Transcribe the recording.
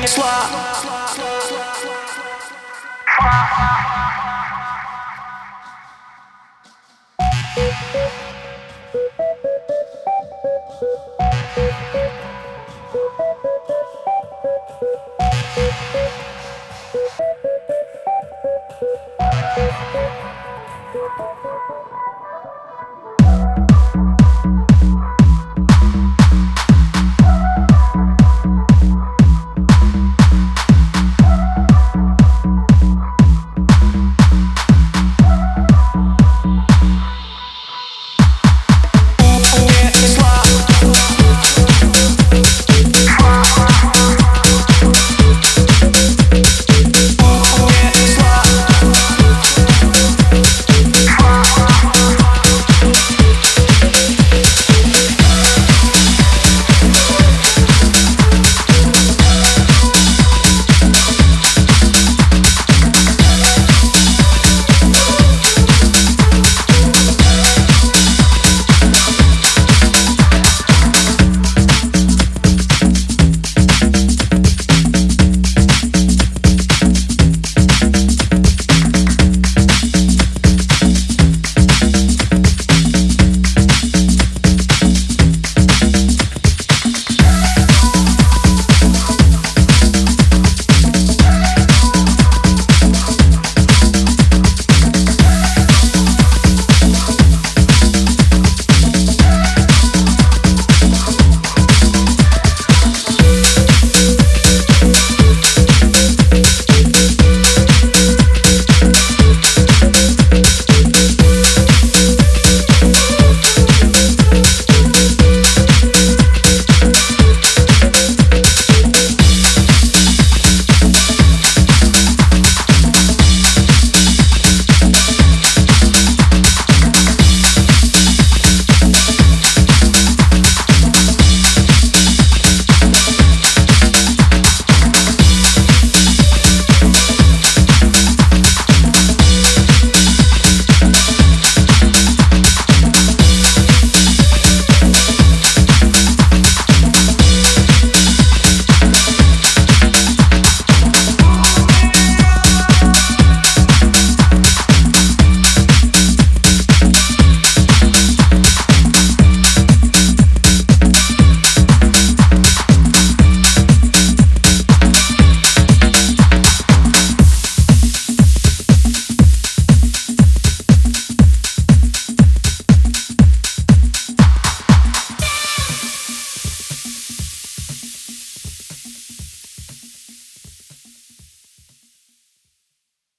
числа.